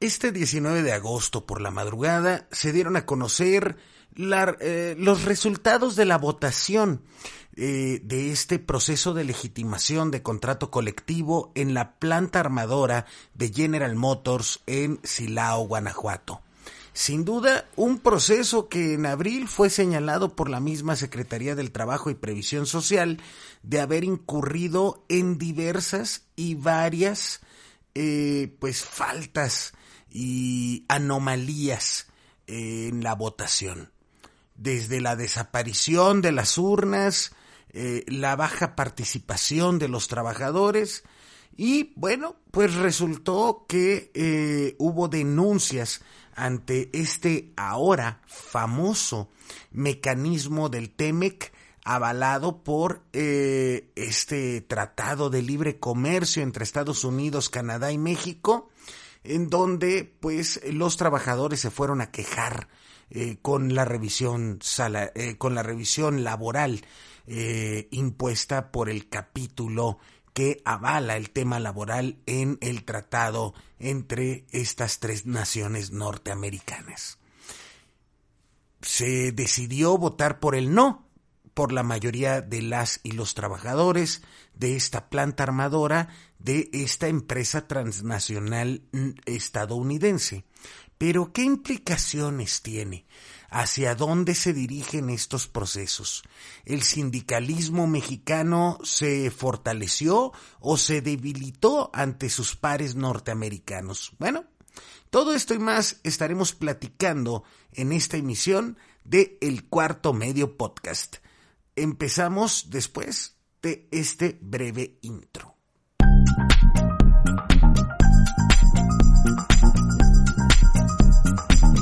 Este 19 de agosto por la madrugada se dieron a conocer eh, los resultados de la votación eh, de este proceso de legitimación de contrato colectivo en la planta armadora de General Motors en Silao, Guanajuato. Sin duda, un proceso que en abril fue señalado por la misma Secretaría del Trabajo y Previsión Social de haber incurrido en diversas y varias eh, pues faltas y anomalías en la votación. Desde la desaparición de las urnas, eh, la baja participación de los trabajadores y bueno, pues resultó que eh, hubo denuncias ante este ahora famoso mecanismo del TEMEC avalado por eh, este tratado de libre comercio entre Estados Unidos, Canadá y México, en donde pues los trabajadores se fueron a quejar eh, con la revisión eh, con la revisión laboral eh, impuesta por el capítulo que avala el tema laboral en el tratado entre estas tres naciones norteamericanas. Se decidió votar por el no por la mayoría de las y los trabajadores de esta planta armadora de esta empresa transnacional estadounidense. Pero ¿qué implicaciones tiene? ¿Hacia dónde se dirigen estos procesos? ¿El sindicalismo mexicano se fortaleció o se debilitó ante sus pares norteamericanos? Bueno, todo esto y más estaremos platicando en esta emisión de El Cuarto Medio Podcast empezamos después de este breve intro.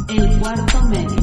El cuarto medio.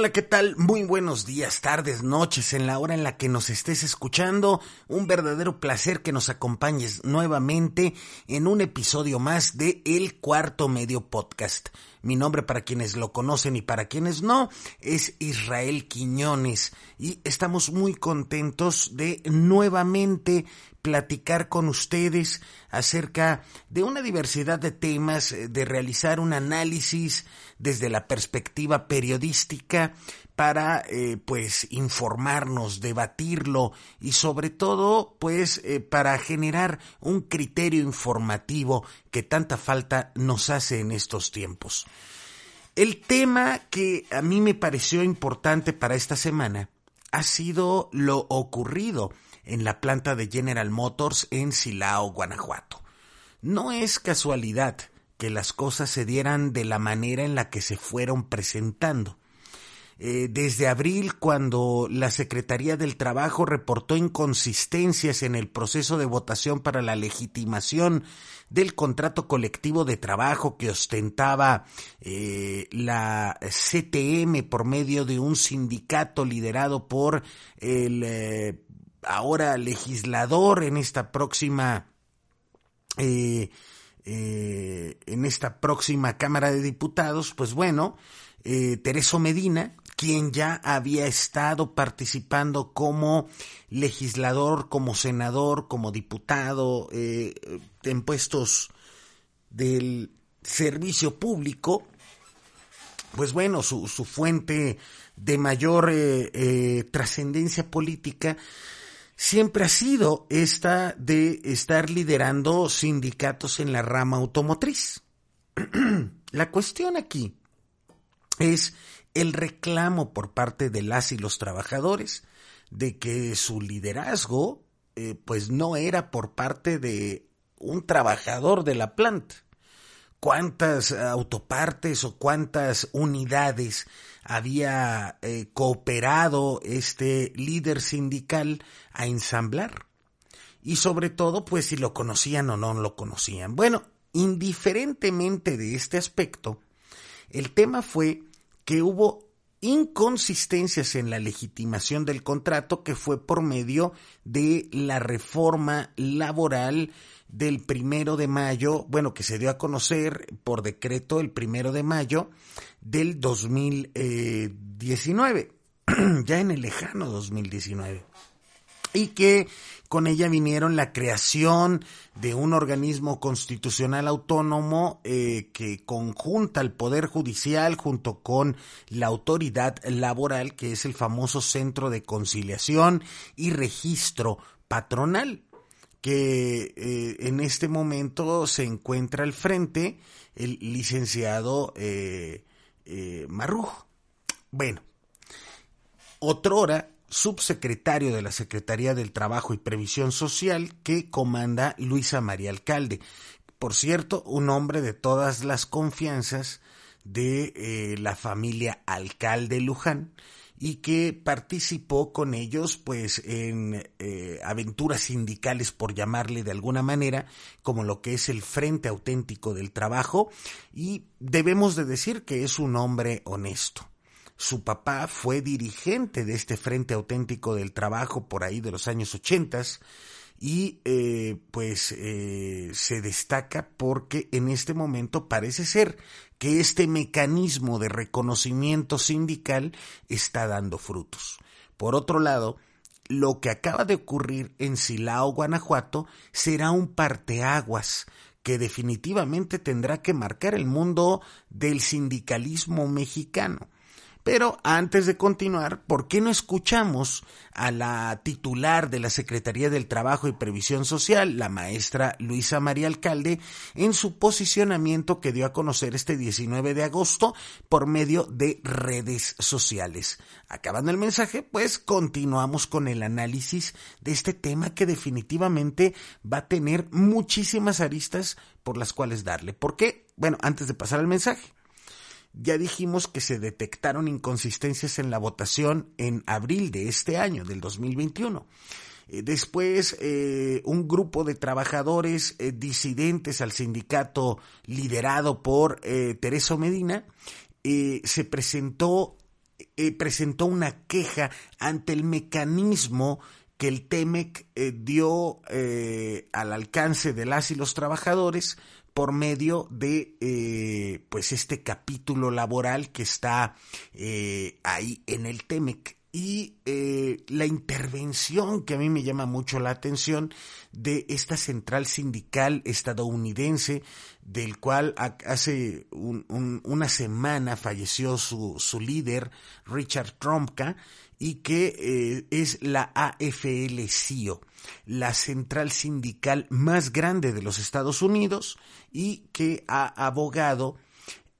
Hola, ¿qué tal? Muy buenos días, tardes, noches, en la hora en la que nos estés escuchando. Un verdadero placer que nos acompañes nuevamente en un episodio más de El Cuarto Medio Podcast. Mi nombre para quienes lo conocen y para quienes no es Israel Quiñones y estamos muy contentos de nuevamente platicar con ustedes acerca de una diversidad de temas, de realizar un análisis desde la perspectiva periodística para eh, pues informarnos, debatirlo y sobre todo pues eh, para generar un criterio informativo que tanta falta nos hace en estos tiempos. El tema que a mí me pareció importante para esta semana ha sido lo ocurrido en la planta de General Motors en Silao, Guanajuato. No es casualidad que las cosas se dieran de la manera en la que se fueron presentando. Eh, desde abril, cuando la Secretaría del Trabajo reportó inconsistencias en el proceso de votación para la legitimación del contrato colectivo de trabajo que ostentaba eh, la CTM por medio de un sindicato liderado por el eh, ahora legislador en esta próxima eh, eh, en esta próxima Cámara de Diputados, pues bueno, eh, Tereso Medina, quien ya había estado participando como legislador, como senador, como diputado, eh, en puestos del servicio público, pues bueno, su, su fuente de mayor eh, eh, trascendencia política siempre ha sido esta de estar liderando sindicatos en la rama automotriz. la cuestión aquí es el reclamo por parte de las y los trabajadores de que su liderazgo eh, pues no era por parte de un trabajador de la planta. ¿Cuántas autopartes o cuántas unidades había eh, cooperado este líder sindical a ensamblar. Y sobre todo, pues si lo conocían o no lo conocían. Bueno, indiferentemente de este aspecto, el tema fue que hubo inconsistencias en la legitimación del contrato que fue por medio de la reforma laboral del primero de mayo, bueno, que se dio a conocer por decreto el primero de mayo del 2019, ya en el lejano 2019, y que con ella vinieron la creación de un organismo constitucional autónomo eh, que conjunta el Poder Judicial junto con la autoridad laboral, que es el famoso Centro de Conciliación y Registro Patronal, que eh, en este momento se encuentra al frente el licenciado eh, eh Bueno, otrora subsecretario de la Secretaría del Trabajo y Previsión Social que comanda Luisa María Alcalde. Por cierto, un hombre de todas las confianzas de la familia Alcalde Luján y que participó con ellos pues en eh, aventuras sindicales por llamarle de alguna manera como lo que es el Frente Auténtico del Trabajo y debemos de decir que es un hombre honesto. Su papá fue dirigente de este Frente Auténtico del Trabajo por ahí de los años ochentas y eh, pues eh, se destaca porque en este momento parece ser que este mecanismo de reconocimiento sindical está dando frutos. Por otro lado, lo que acaba de ocurrir en Silao, Guanajuato, será un parteaguas que definitivamente tendrá que marcar el mundo del sindicalismo mexicano. Pero antes de continuar, ¿por qué no escuchamos a la titular de la Secretaría del Trabajo y Previsión Social, la maestra Luisa María Alcalde, en su posicionamiento que dio a conocer este 19 de agosto por medio de redes sociales? Acabando el mensaje, pues continuamos con el análisis de este tema que definitivamente va a tener muchísimas aristas por las cuales darle. ¿Por qué? Bueno, antes de pasar al mensaje. Ya dijimos que se detectaron inconsistencias en la votación en abril de este año, del 2021. Eh, después, eh, un grupo de trabajadores eh, disidentes al sindicato liderado por Tereso Medina se presentó, presentó una queja ante el mecanismo que el TEMEC dio al alcance de las y los trabajadores por medio de eh, pues este capítulo laboral que está eh, ahí en el TEMEC y eh, la intervención que a mí me llama mucho la atención de esta central sindical estadounidense del cual hace una semana falleció su, su líder Richard Trumka y que es la AFL-CIO la central sindical más grande de los Estados Unidos y que ha abogado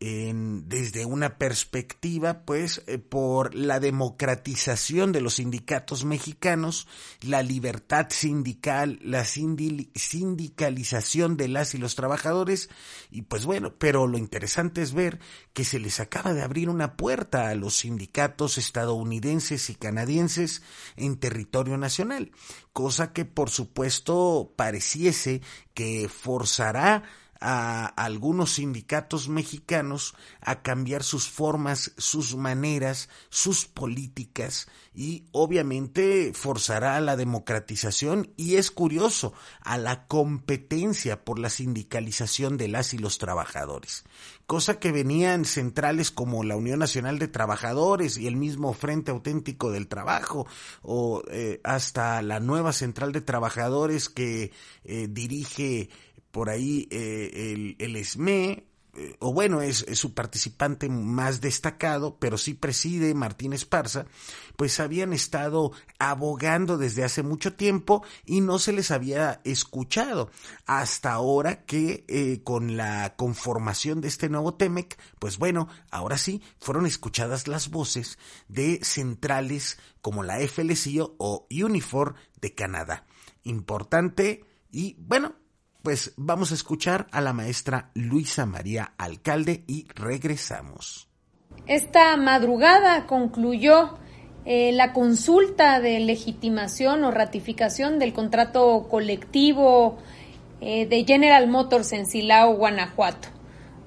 desde una perspectiva, pues, eh, por la democratización de los sindicatos mexicanos, la libertad sindical, la sindicalización de las y los trabajadores, y pues bueno, pero lo interesante es ver que se les acaba de abrir una puerta a los sindicatos estadounidenses y canadienses en territorio nacional, cosa que por supuesto pareciese que forzará a algunos sindicatos mexicanos a cambiar sus formas, sus maneras, sus políticas y obviamente forzará a la democratización y es curioso, a la competencia por la sindicalización de las y los trabajadores, cosa que venían centrales como la Unión Nacional de Trabajadores y el mismo Frente Auténtico del Trabajo o eh, hasta la nueva Central de Trabajadores que eh, dirige por ahí eh, el, el, SME, eh, o bueno, es, su participante más destacado, pero sí preside Martín Esparza, pues habían estado abogando desde hace mucho tiempo y no se les había escuchado. Hasta ahora que eh, con la conformación de este nuevo TEMEC, pues bueno, ahora sí fueron escuchadas las voces de centrales como la FLCIO o Unifor de Canadá. Importante y bueno, pues vamos a escuchar a la maestra Luisa María Alcalde y regresamos. Esta madrugada concluyó eh, la consulta de legitimación o ratificación del contrato colectivo eh, de General Motors en Silao, Guanajuato.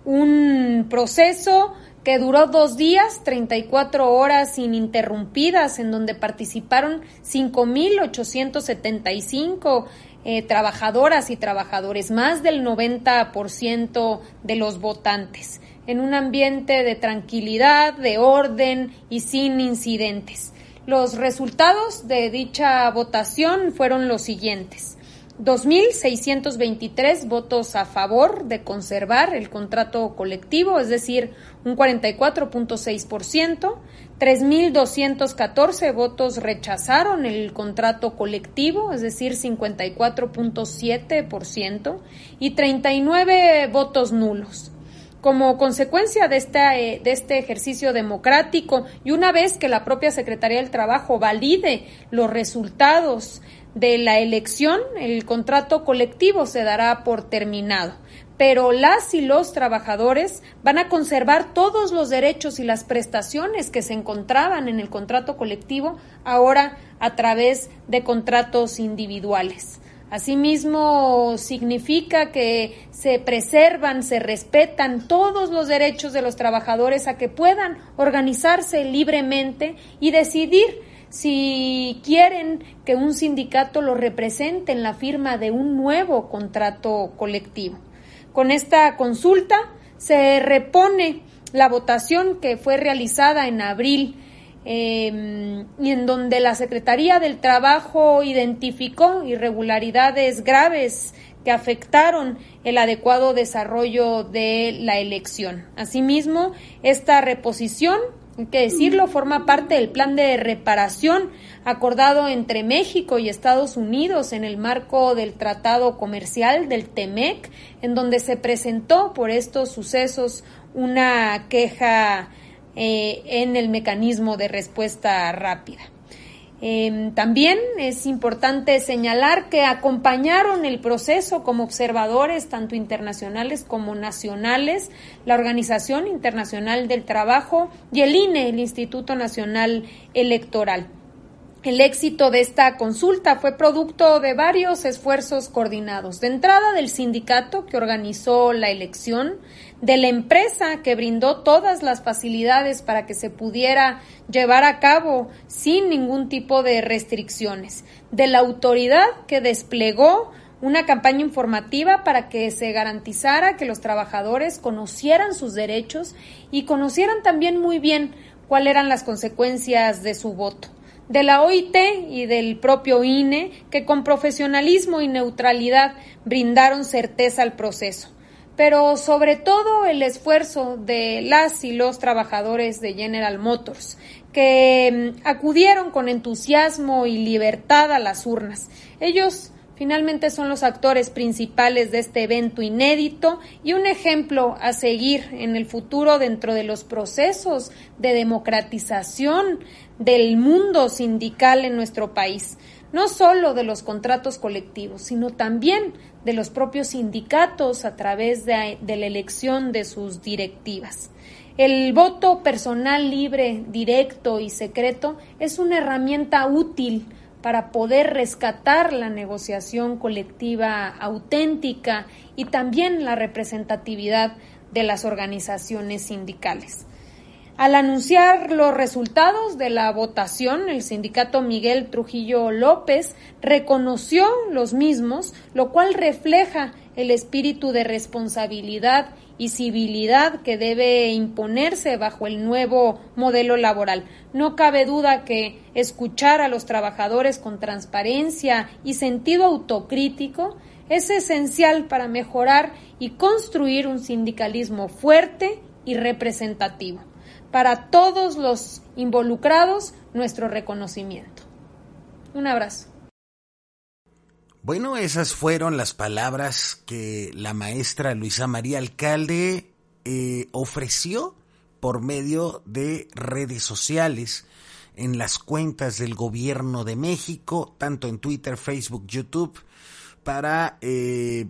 Un proceso que duró dos días, 34 horas ininterrumpidas, en donde participaron 5.875 eh, trabajadoras y trabajadores, más del 90% de los votantes, en un ambiente de tranquilidad, de orden y sin incidentes. Los resultados de dicha votación fueron los siguientes. 2.623 votos a favor de conservar el contrato colectivo, es decir, un 44.6%. 3.214 votos rechazaron el contrato colectivo, es decir, 54.7%, y 39 votos nulos. Como consecuencia de, eh, de este ejercicio democrático y una vez que la propia Secretaría del Trabajo valide los resultados de la elección, el contrato colectivo se dará por terminado. Pero las y los trabajadores van a conservar todos los derechos y las prestaciones que se encontraban en el contrato colectivo ahora a través de contratos individuales. Asimismo, significa que se preservan, se respetan todos los derechos de los trabajadores a que puedan organizarse libremente y decidir si quieren que un sindicato lo represente en la firma de un nuevo contrato colectivo. Con esta consulta se repone la votación que fue realizada en abril em, y en donde la Secretaría del Trabajo identificó irregularidades graves que afectaron el adecuado desarrollo de la elección. Asimismo, esta reposición hay que decirlo, forma parte del plan de reparación acordado entre México y Estados Unidos en el marco del Tratado Comercial del TEMEC, en donde se presentó por estos sucesos una queja eh, en el mecanismo de respuesta rápida. Em, también es importante señalar que acompañaron el proceso como observadores, tanto internacionales como nacionales, la Organización Internacional del Trabajo y el INE, el Instituto Nacional Electoral. El éxito de esta consulta fue producto de varios esfuerzos coordinados. De entrada del sindicato que organizó la elección, de la empresa que brindó todas las facilidades para que se pudiera llevar a cabo sin ningún tipo de restricciones, de la autoridad que desplegó una campaña informativa para que se garantizara que los trabajadores conocieran sus derechos y conocieran también muy bien cuáles eran las consecuencias de su voto de la OIT y del propio INE, que con profesionalismo y neutralidad brindaron certeza al proceso. Pero sobre todo el esfuerzo de las y los trabajadores de General Motors, que mm, acudieron con entusiasmo y libertad a las urnas. Ellos Finalmente son los actores principales de este evento inédito y un ejemplo a seguir en el futuro dentro de los procesos de democratización del mundo sindical en nuestro país, no solo de los contratos colectivos, sino también de los propios sindicatos a través de, de la elección de sus directivas. El voto personal libre, directo y secreto es una herramienta útil para poder rescatar la negociación colectiva auténtica y también la representatividad de las organizaciones sindicales. Al anunciar los resultados de la votación, el sindicato Miguel Trujillo López reconoció los mismos, lo cual refleja el espíritu de responsabilidad y civilidad que debe imponerse bajo el nuevo modelo laboral. No cabe duda que escuchar a los trabajadores con transparencia y sentido autocrítico es esencial para mejorar y construir un sindicalismo fuerte y representativo. Para todos los involucrados, nuestro reconocimiento. Un abrazo. Bueno, esas fueron las palabras que la maestra Luisa María Alcalde eh, ofreció por medio de redes sociales en las cuentas del gobierno de México, tanto en Twitter, Facebook, YouTube, para eh,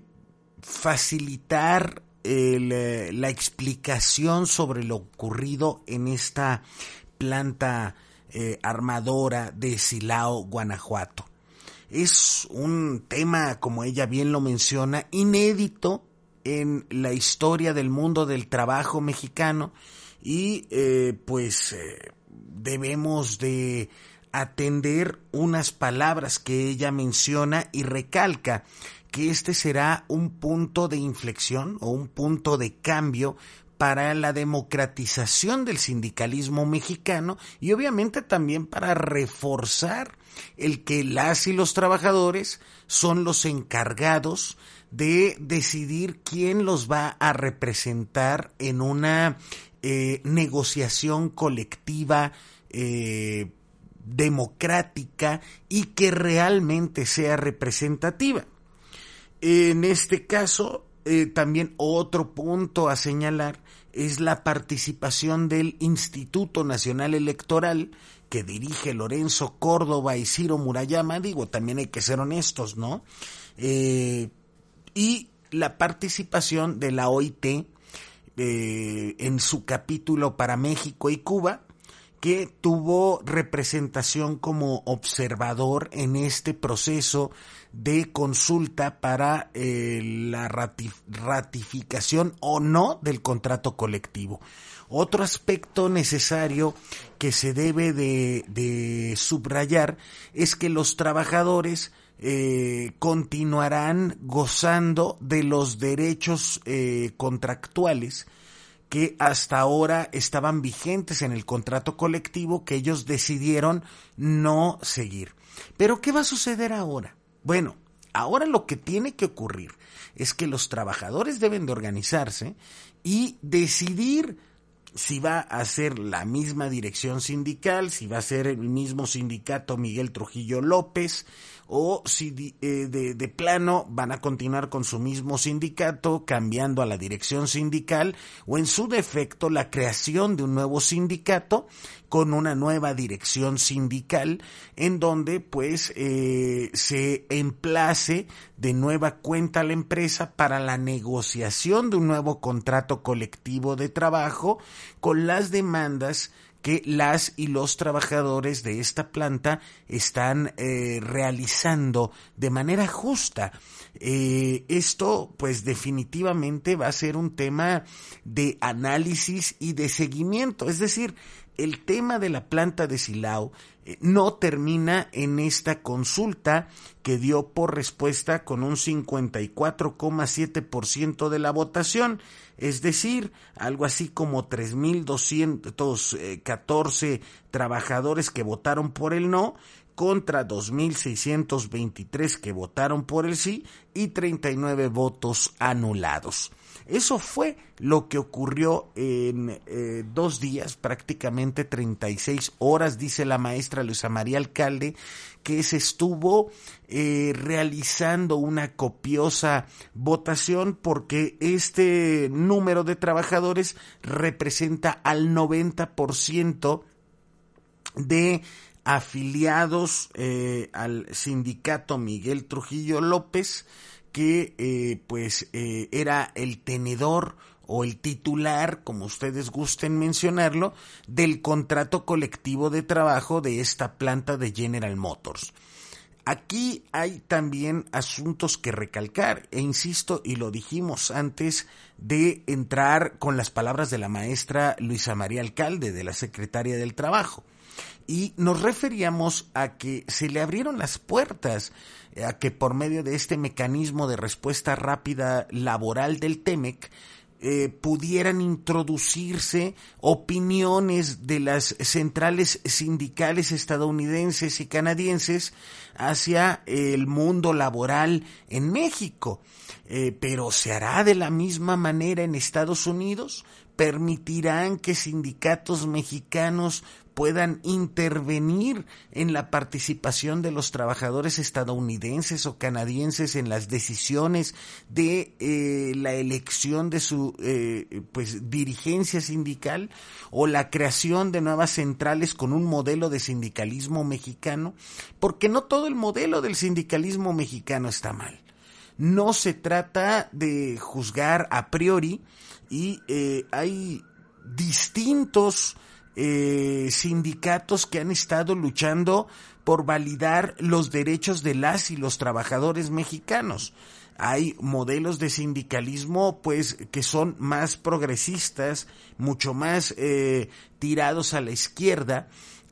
facilitar eh, la explicación sobre lo ocurrido en esta planta eh, armadora de Silao, Guanajuato. Es un tema, como ella bien lo menciona, inédito en la historia del mundo del trabajo mexicano y eh, pues debemos de atender unas palabras que ella menciona y recalca que este será un punto de inflexión o un punto de cambio para la democratización del sindicalismo mexicano y obviamente también para reforzar el que las y los trabajadores son los encargados de decidir quién los va a representar en una eh, negociación colectiva eh, democrática y que realmente sea representativa. En este caso, eh, también otro punto a señalar es la participación del Instituto Nacional Electoral que dirige Lorenzo Córdoba y Ciro Murayama, digo, también hay que ser honestos, ¿no? Eh, y la participación de la OIT eh, en su capítulo para México y Cuba, que tuvo representación como observador en este proceso de consulta para eh, la ratificación o no del contrato colectivo. Otro aspecto necesario que se debe de, subrayar es que los trabajadores eh, continuarán gozando de los derechos eh, contractuales que hasta ahora estaban vigentes en el contrato colectivo que ellos decidieron no seguir. Pero ¿qué va a suceder ahora? Bueno, ahora lo que tiene que ocurrir es que los trabajadores deben de organizarse y decidir si va a ser la misma dirección sindical, si va a ser el mismo sindicato Miguel Trujillo López, o si eh, de, plano van a continuar con su mismo sindicato, cambiando a la dirección sindical, o en su defecto la creación de un nuevo sindicato con una nueva dirección sindical, en donde pues eh, se emplace de nueva cuenta a la empresa para la negociación de un nuevo contrato colectivo de trabajo con las demandas que las y los trabajadores de esta planta están eh, realizando de manera justa. Eh, esto pues definitivamente va a ser un tema de análisis y de seguimiento, es decir, el tema de la planta de Silao eh, no termina en esta consulta que dio por respuesta con un 54,7% de la votación, es decir, algo así como 3.214 trabajadores que votaron por el no contra 2.623 que votaron por el sí y 39 votos anulados. Eso fue lo que ocurrió en eh, dos días, prácticamente 36 horas, dice la maestra Luisa María Alcalde, que se estuvo eh, realizando una copiosa votación porque este número de trabajadores representa al 90% de afiliados eh, al sindicato Miguel Trujillo López, que eh, pues eh, era el tenedor o el titular, como ustedes gusten mencionarlo, del contrato colectivo de trabajo de esta planta de General Motors. Aquí hay también asuntos que recalcar, e insisto, y lo dijimos antes de entrar con las palabras de la maestra Luisa María Alcalde, de la Secretaria del Trabajo y nos referíamos a que se le abrieron las puertas a que por medio de este mecanismo de respuesta rápida laboral del TEMEC eh, pudieran introducirse opiniones de las centrales sindicales estadounidenses y canadienses hacia el mundo laboral en México. Eh, pero se hará de la misma manera en Estados Unidos permitirán que sindicatos mexicanos puedan intervenir en la participación de los trabajadores estadounidenses o canadienses en las decisiones de eh, la elección de su eh, pues dirigencia sindical o la creación de nuevas centrales con un modelo de sindicalismo mexicano porque no todo el modelo del sindicalismo mexicano está mal. No se trata de juzgar a priori y eh, hay distintos eh, sindicatos que han estado luchando por validar los derechos de las y los trabajadores mexicanos. Hay modelos de sindicalismo pues que son más progresistas, mucho más eh, tirados a la izquierda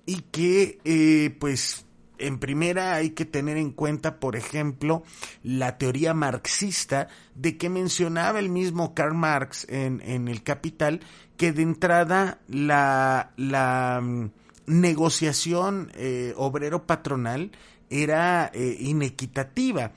y que eh, pues en primera hay que tener en cuenta, por ejemplo, la teoría marxista de que mencionaba el mismo Karl Marx en, en el Capital, que de entrada la, la mm, negociación eh, obrero-patronal era eh, inequitativa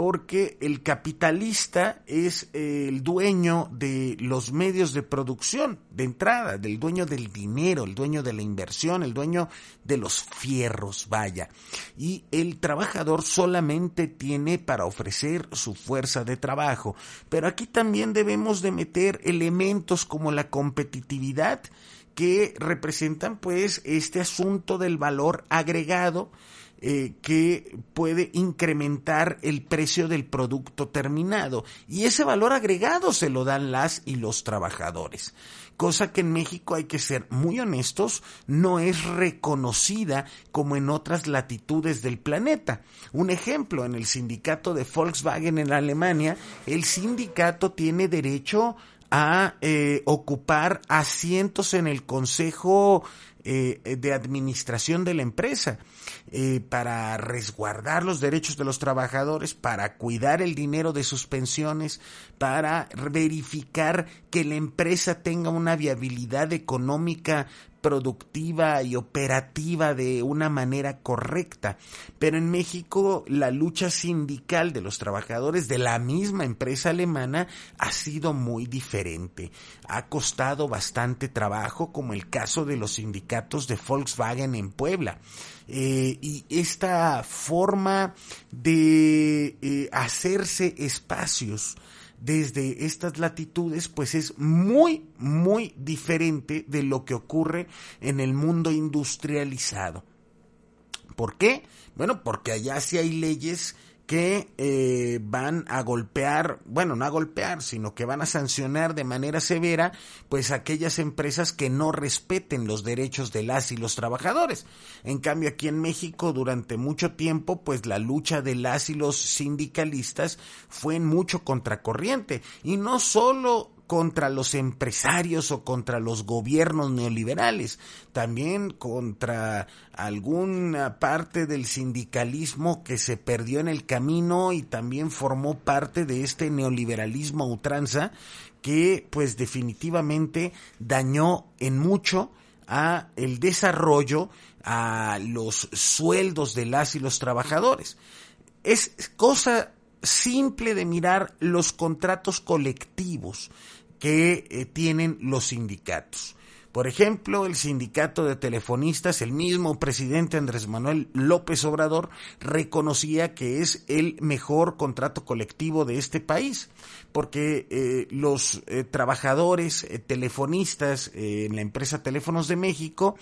porque el capitalista es el dueño de los medios de producción de entrada, del dueño del dinero, el dueño de la inversión, el dueño de los fierros, vaya. Y el trabajador solamente tiene para ofrecer su fuerza de trabajo. Pero aquí también debemos de meter elementos como la competitividad que representan pues este asunto del valor agregado eh, que puede incrementar el precio del producto terminado y ese valor agregado se lo dan las y los trabajadores cosa que en México hay que ser muy honestos, no es reconocida como en otras latitudes del planeta. Un ejemplo, en el sindicato de Volkswagen en Alemania, el sindicato tiene derecho a eh, ocupar asientos en el Consejo eh, de Administración de la empresa. Eh, para resguardar los derechos de los trabajadores, para cuidar el dinero de sus pensiones, para verificar que la empresa tenga una viabilidad económica productiva y operativa de una manera correcta. Pero en México la lucha sindical de los trabajadores de la misma empresa alemana ha sido muy diferente. Ha costado bastante trabajo, como el caso de los sindicatos de Volkswagen en Puebla. Eh, y esta forma de eh, hacerse espacios desde estas latitudes, pues es muy, muy diferente de lo que ocurre en el mundo industrializado. ¿Por qué? Bueno, porque allá sí hay leyes que eh, van a golpear, bueno, no a golpear, sino que van a sancionar de manera severa, pues aquellas empresas que no respeten los derechos de las y los trabajadores. En cambio, aquí en México, durante mucho tiempo, pues la lucha de las y los sindicalistas fue en mucho contracorriente. Y no solo contra los empresarios o contra los gobiernos neoliberales, también contra alguna parte del sindicalismo que se perdió en el camino y también formó parte de este neoliberalismo ultranza que pues definitivamente dañó en mucho a el desarrollo, a los sueldos de las y los trabajadores. Es cosa simple de mirar los contratos colectivos que eh, tienen los sindicatos. Por ejemplo, el sindicato de telefonistas, el mismo presidente Andrés Manuel López Obrador reconocía que es el mejor contrato colectivo de este país, porque eh, los eh, trabajadores telefonistas en la empresa Teléfonos de México,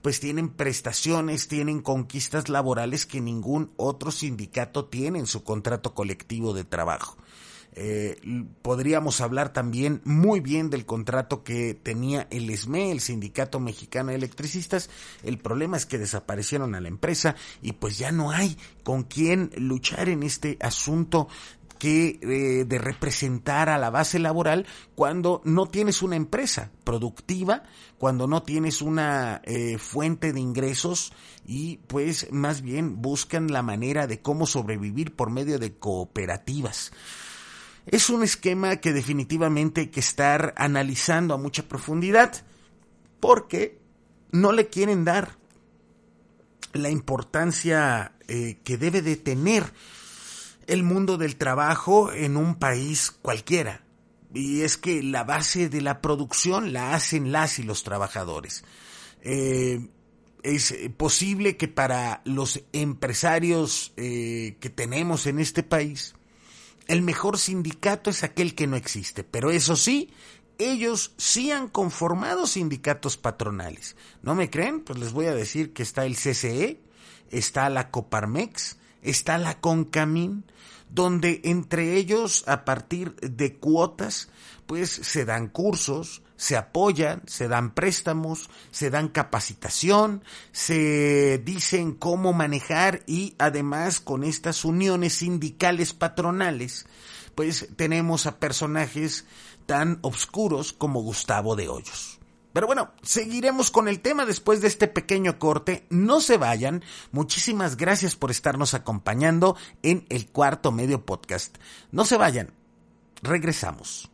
pues tienen prestaciones, tienen conquistas laborales que ningún otro sindicato tiene en su contrato colectivo de trabajo. Eh, podríamos hablar también muy bien del contrato que tenía el SME, el Sindicato Mexicano de Electricistas. El problema es que desaparecieron a la empresa y pues ya no hay con quién luchar en este asunto que eh, de representar a la base laboral cuando no tienes una empresa productiva, cuando no tienes una eh, fuente de ingresos y pues más bien buscan la manera de cómo sobrevivir por medio de cooperativas. Es un esquema que definitivamente hay que estar analizando a mucha profundidad porque no le quieren dar la importancia eh, que debe de tener el mundo del trabajo en un país cualquiera. Y es que la base de la producción la hacen las y los trabajadores. Eh, es posible que para los empresarios eh, que tenemos en este país, el mejor sindicato es aquel que no existe, pero eso sí, ellos sí han conformado sindicatos patronales. ¿No me creen? Pues les voy a decir que está el CCE, está la Coparmex, está la Concamín, donde entre ellos, a partir de cuotas, pues se dan cursos, se apoyan, se dan préstamos, se dan capacitación, se dicen cómo manejar y además con estas uniones sindicales patronales, pues tenemos a personajes tan obscuros como Gustavo de Hoyos. Pero bueno, seguiremos con el tema después de este pequeño corte. No se vayan. Muchísimas gracias por estarnos acompañando en el cuarto medio podcast. No se vayan. Regresamos.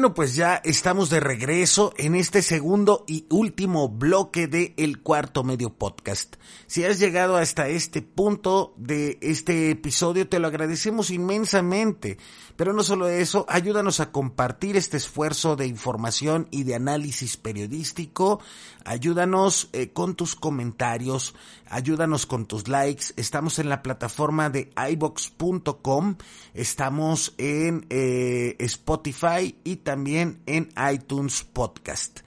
Bueno, pues ya estamos de regreso en este segundo y último bloque de El Cuarto Medio Podcast. Si has llegado hasta este punto de este episodio, te lo agradecemos inmensamente. Pero no solo eso, ayúdanos a compartir este esfuerzo de información y de análisis periodístico. Ayúdanos eh, con tus comentarios, ayúdanos con tus likes. Estamos en la plataforma de ibox.com, estamos en eh, Spotify y también en iTunes Podcast.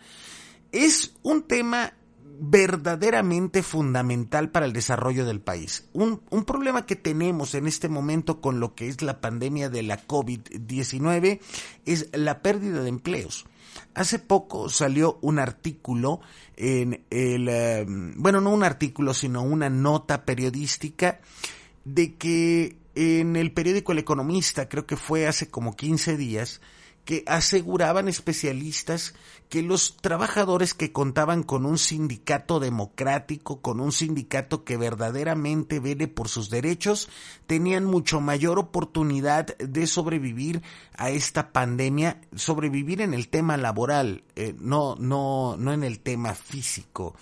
Es un tema verdaderamente fundamental para el desarrollo del país. Un, problema que tenemos en este momento con lo que es la pandemia de la COVID-19 es la pérdida de empleos. Hace poco salió un artículo en el, eh, bueno, no un artículo, sino una nota periodística de que en el periódico El Economista, creo que fue hace como 15 días, que aseguraban especialistas que los trabajadores que contaban con un sindicato democrático, con un sindicato que verdaderamente vele por sus derechos, tenían mucho mayor oportunidad de sobrevivir a esta pandemia, sobrevivir en el tema laboral, eh, no, no, no en el tema físico.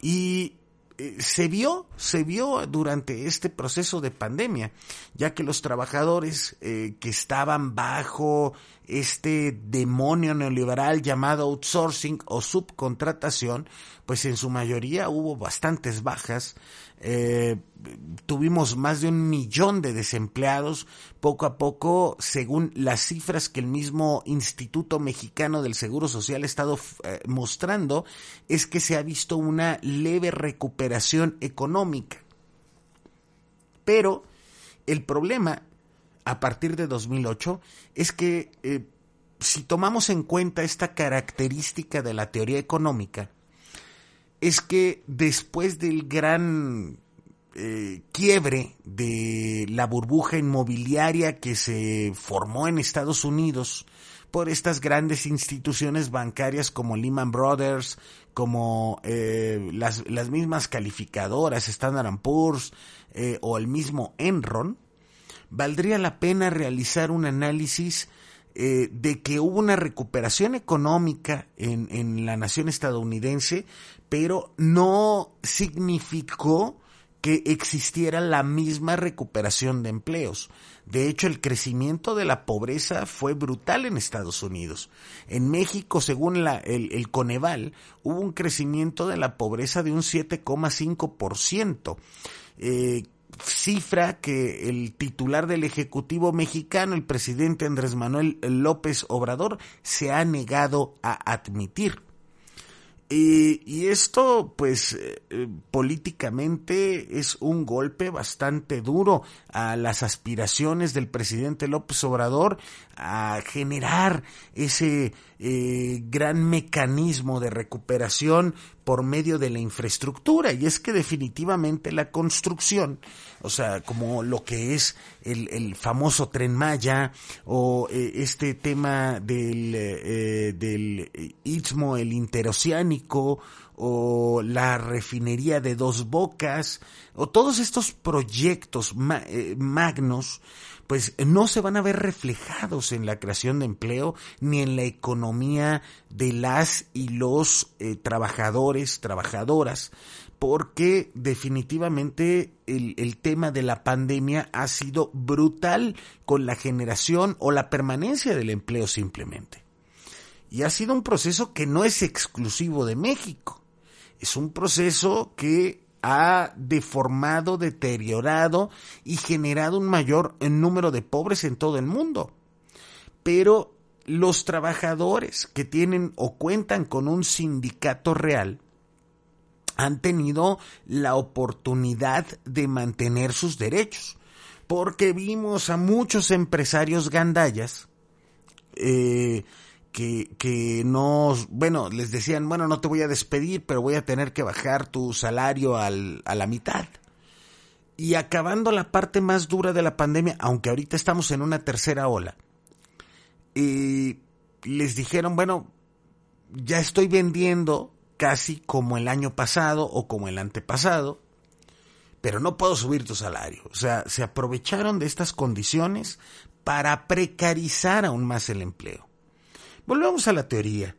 Y eh, se vio, se vio durante este proceso de pandemia, ya que los trabajadores eh, que estaban bajo este demonio neoliberal llamado outsourcing o subcontratación, pues en su mayoría hubo bastantes bajas, eh, tuvimos más de un millón de desempleados, poco a poco, según las cifras que el mismo Instituto Mexicano del Seguro Social ha estado eh, mostrando, es que se ha visto una leve recuperación económica. Pero el problema a partir de 2008 es que eh, si tomamos en cuenta esta característica de la teoría económica, es que después del gran eh, quiebre de la burbuja inmobiliaria que se formó en Estados Unidos por estas grandes instituciones bancarias como Lehman Brothers, como eh, las, las, mismas calificadoras Standard Poor's o el mismo Enron, valdría la pena realizar un análisis eh, de que hubo una recuperación económica en, en la nación estadounidense, pero no significó que existiera la misma recuperación de empleos. De hecho, el crecimiento de la pobreza fue brutal en Estados Unidos. En México, según la, el, el, Coneval, hubo un crecimiento de la pobreza de un 7,5%. Eh, cifra que el titular del Ejecutivo mexicano, el presidente Andrés Manuel López Obrador, se ha negado a admitir. Y, esto, pues, eh, políticamente es un golpe bastante duro a las aspiraciones del presidente López Obrador a generar ese eh, gran mecanismo de recuperación por medio de la infraestructura. Y es que definitivamente la construcción, o sea, como lo que es el, el famoso tren Maya o eh, este tema del, eh, del Istmo, el interoceánico, o la refinería de dos bocas, o todos estos proyectos magnos, pues no se van a ver reflejados en la creación de empleo ni en la economía de las y los eh, trabajadores, trabajadoras, porque definitivamente el, el, tema de la pandemia ha sido brutal con la generación o la permanencia del empleo simplemente. Y ha sido un proceso que no es exclusivo de México, es un proceso que ha deformado, deteriorado y generado un mayor número de pobres en todo el mundo. Pero los trabajadores que tienen o cuentan con un sindicato real han tenido la oportunidad de mantener sus derechos. Porque vimos a muchos empresarios gandallas eh, que, que nos, bueno, les decían, bueno, no te voy a despedir, pero voy a tener que bajar tu salario al, a la mitad. Y acabando la parte más dura de la pandemia, aunque ahorita estamos en una tercera ola, y les dijeron, bueno, ya estoy vendiendo casi como el año pasado o como el antepasado, pero no puedo subir tu salario. O sea, se aprovecharon de estas condiciones para precarizar aún más el empleo. Volvemos a la teoría.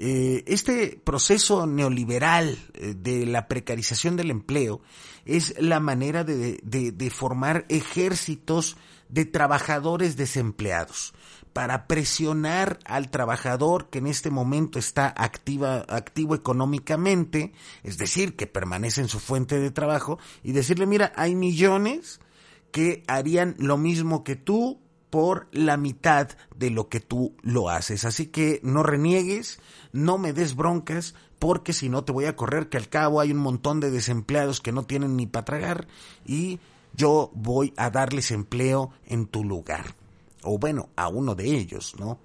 Eh, este proceso neoliberal eh, de la precarización del empleo es la manera de, de formar ejércitos de trabajadores desempleados para presionar al trabajador que en este momento está activa, activo económicamente, es decir, que permanece en su fuente de trabajo, y decirle, mira, hay millones que harían lo mismo que tú por la mitad de lo que tú lo haces. Así que no reniegues, no me des broncas, porque si no te voy a correr que al cabo hay un montón de desempleados que no tienen ni para tragar y yo voy a darles empleo en tu lugar o bueno, a uno de ellos, ¿no?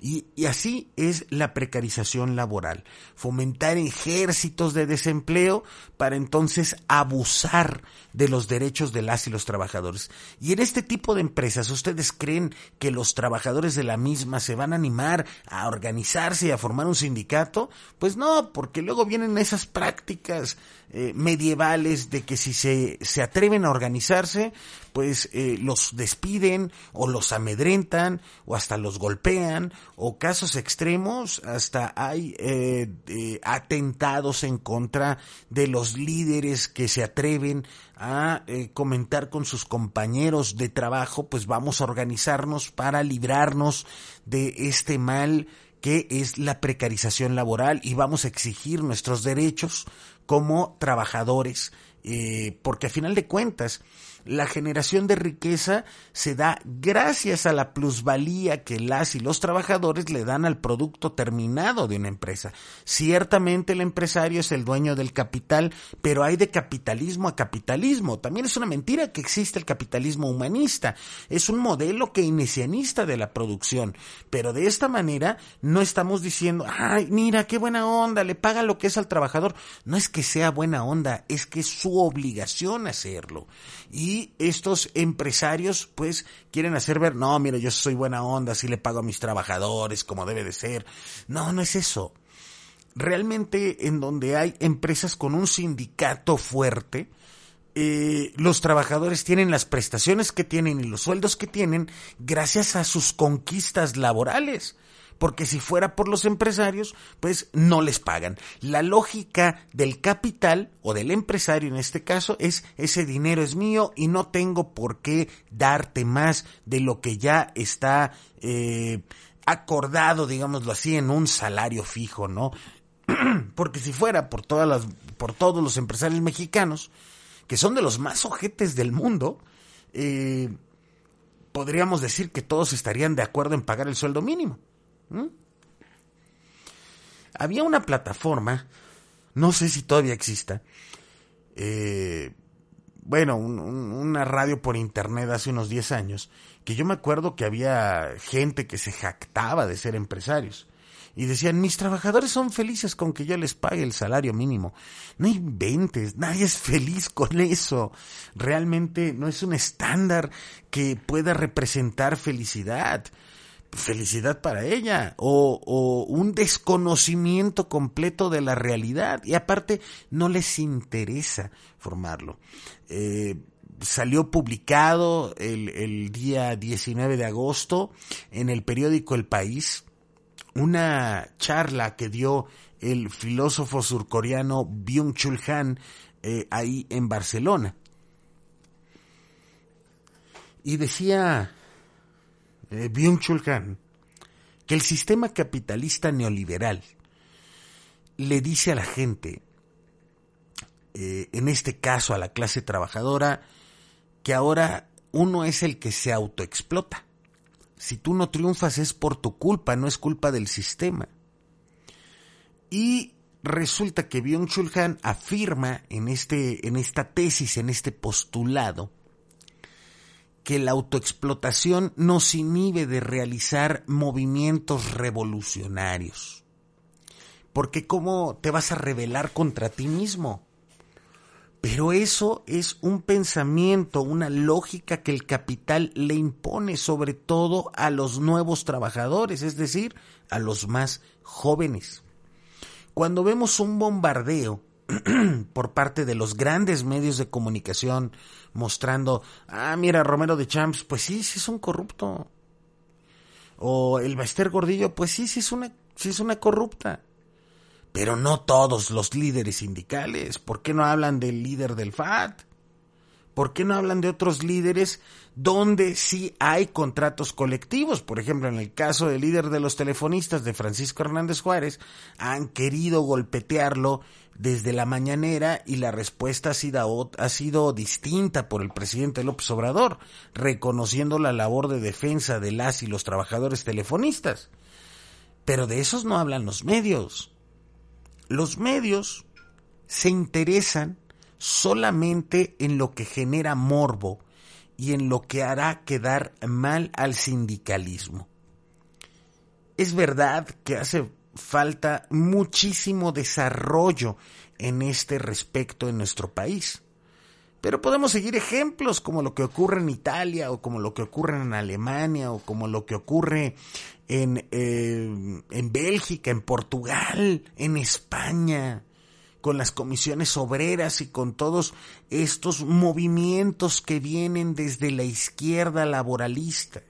Y, y, así es la precarización laboral, fomentar ejércitos de desempleo para entonces abusar de los derechos de las y los trabajadores. Y en este tipo de empresas, ¿ustedes creen que los trabajadores de la misma se van a animar a organizarse y a formar un sindicato? Pues no, porque luego vienen esas prácticas eh, medievales de que si se, se atreven a organizarse, pues eh, los despiden o los amedrentan o hasta los golpean o casos extremos hasta hay eh, atentados en contra de los líderes que se atreven a eh, comentar con sus compañeros de trabajo pues vamos a organizarnos para librarnos de este mal que es la precarización laboral y vamos a exigir nuestros derechos como trabajadores eh, porque a final de cuentas la generación de riqueza se da gracias a la plusvalía que las y los trabajadores le dan al producto terminado de una empresa. Ciertamente el empresario es el dueño del capital, pero hay de capitalismo a capitalismo. También es una mentira que existe el capitalismo humanista. Es un modelo keynesianista de la producción. Pero de esta manera no estamos diciendo, ay, mira, qué buena onda, le paga lo que es al trabajador. No es que sea buena onda, es que es su obligación hacerlo. Y estos empresarios pues quieren hacer ver, no, mira, yo soy buena onda, si le pago a mis trabajadores como debe de ser. No, no es eso. Realmente en donde hay empresas con un sindicato fuerte, eh, los trabajadores tienen las prestaciones que tienen y los sueldos que tienen gracias a sus conquistas laborales porque si fuera por los empresarios, pues no les pagan. La lógica del capital o del empresario en este caso es ese dinero es mío y no tengo por qué darte más de lo que ya está eh, acordado, digámoslo así, en un salario fijo, ¿no? porque si fuera por todas las, por todos los empresarios mexicanos, que son de los más ojetes del mundo, eh, podríamos decir que todos estarían de acuerdo en pagar el sueldo mínimo. ¿Mm? Había una plataforma, no sé si todavía exista, eh, bueno, una radio por internet hace unos 10 años, que yo me acuerdo que había gente que se jactaba de ser empresarios. Y decían, mis trabajadores son felices con que yo les pague el salario mínimo. No inventes, nadie es feliz con eso. Realmente no es un estándar que pueda representar felicidad felicidad para ella o, o, un desconocimiento completo de la realidad y aparte no les interesa formarlo. Eh, salió publicado el, el, día 19 de agosto en el periódico El País una charla que dio el filósofo surcoreano Byung-Chul Han eh, ahí en Barcelona. Y decía eh, Byung-Chul que el sistema capitalista neoliberal le dice a la gente, eh, en este caso a la clase trabajadora, que ahora uno es el que se autoexplota. Si tú no triunfas es por tu culpa, no es culpa del sistema. Y resulta que Byung-Chul afirma en, este, en esta tesis, en este postulado, que la autoexplotación nos inhibe de realizar movimientos revolucionarios. Porque ¿cómo te vas a rebelar contra ti mismo? Pero eso es un pensamiento, una lógica que el capital le impone sobre todo a los nuevos trabajadores, es decir, a los más jóvenes. Cuando vemos un bombardeo por parte de los grandes medios de comunicación mostrando, ah, mira, Romero de Champs, pues sí, sí es un corrupto. O el Baester Gordillo, pues sí, sí es una, sí es una corrupta. Pero no todos los líderes sindicales. ¿Por qué no hablan del líder del FAT? ¿Por qué no hablan de otros líderes donde sí hay contratos colectivos? Por ejemplo, en el caso del líder de los telefonistas de Francisco Hernández Juárez, han querido golpetearlo desde la mañanera y la respuesta ha sido, ha sido distinta por el presidente López Obrador, reconociendo la labor de defensa de las y los trabajadores telefonistas. Pero de esos no hablan los medios los medios se interesan solamente en lo que genera morbo y en lo que hará quedar mal al sindicalismo. Es verdad que hace falta muchísimo desarrollo en este respecto en nuestro país. Pero podemos seguir ejemplos como lo que ocurre en Italia o como lo que ocurre en Alemania o como lo que ocurre en, eh, en Bélgica, en Portugal, en España, con las comisiones obreras y con todos estos movimientos que vienen desde la izquierda laboralista.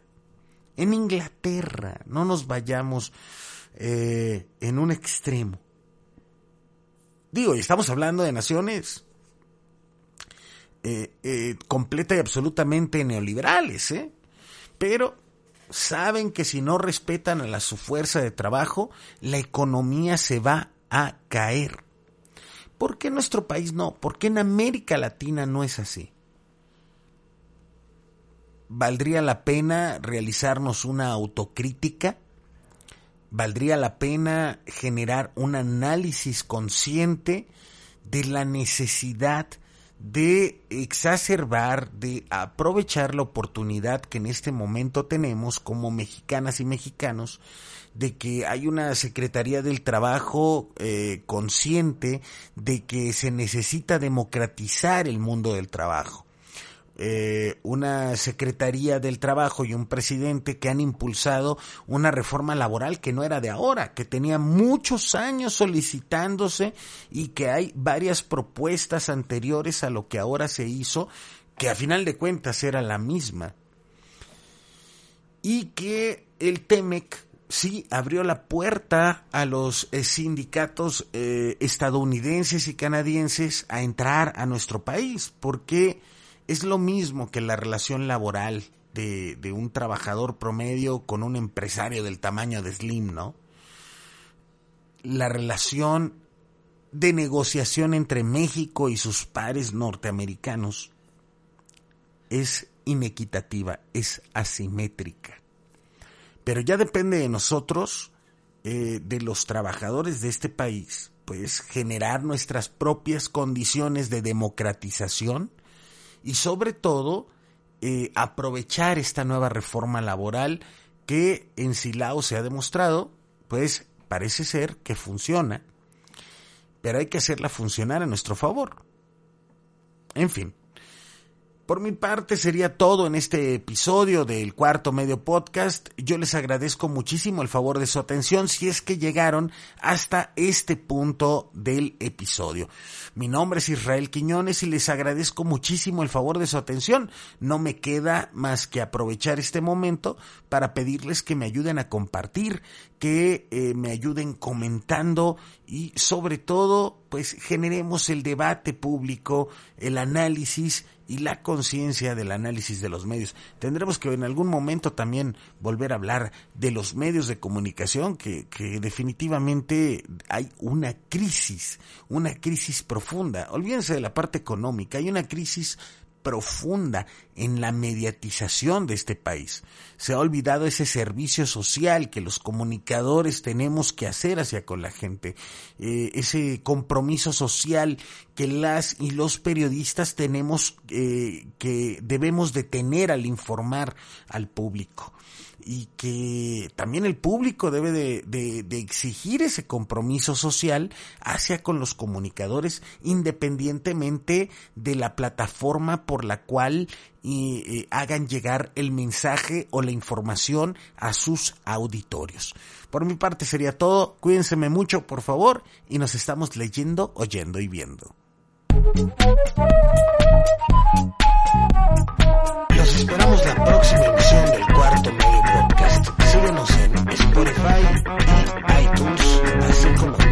En Inglaterra, no nos vayamos eh, en un extremo. Digo, y estamos hablando de naciones eh, eh, completa y absolutamente neoliberales, ¿eh? Pero saben que si no respetan a su fuerza de trabajo, la economía se va a caer. ¿Por qué en nuestro país no? ¿Por qué en América Latina no es así? ¿Valdría la pena realizarnos una autocrítica? ¿Valdría la pena generar un análisis consciente de la necesidad de exacerbar, de aprovechar la oportunidad que en este momento tenemos como mexicanas y mexicanos de que hay una Secretaría del Trabajo eh, consciente de que se necesita democratizar el mundo del trabajo. Eh, una Secretaría del Trabajo y un presidente que han impulsado una reforma laboral que no era de ahora, que tenía muchos años solicitándose y que hay varias propuestas anteriores a lo que ahora se hizo, que a final de cuentas era la misma. Y que el TEMEC sí abrió la puerta a los eh, sindicatos eh, estadounidenses y canadienses a entrar a nuestro país, porque es lo mismo que la relación laboral de, de, un trabajador promedio con un empresario del tamaño de Slim, ¿no? La relación de negociación entre México y sus pares norteamericanos es inequitativa, es asimétrica. Pero ya depende de nosotros, eh, de los trabajadores de este país, pues generar nuestras propias condiciones de democratización y sobre todo eh, aprovechar esta nueva reforma laboral que en Silao se ha demostrado, pues parece ser que funciona, pero hay que hacerla funcionar a nuestro favor. En fin, por mi parte sería todo en este episodio del cuarto medio podcast. Yo les agradezco muchísimo el favor de su atención si es que llegaron hasta este punto del episodio. Mi nombre es Israel Quiñones y les agradezco muchísimo el favor de su atención. No me queda más que aprovechar este momento para pedirles que me ayuden a compartir, que eh, me ayuden comentando y sobre todo pues generemos el debate público, el análisis y la conciencia del análisis de los medios. Tendremos que en algún momento también volver a hablar de los medios de comunicación, que, que definitivamente hay una crisis, una crisis profunda. Olvídense de la parte económica, hay una crisis profunda en la mediatización de este país. Se ha olvidado ese servicio social que los comunicadores tenemos que hacer hacia con la gente, eh, ese compromiso social que las y los periodistas tenemos eh, que debemos de tener al informar al público y que también el público debe de, de, exigir ese compromiso social hacia con los comunicadores independientemente de la plataforma por la cual y, hagan llegar el mensaje o la información a sus auditorios. Por mi parte sería todo. Cuídense mucho, por favor, y nos estamos leyendo, oyendo y viendo. Los esperamos la próxima emisión del Cuarto Medio Podcast. Síguenos en Spotify y iTunes, así como en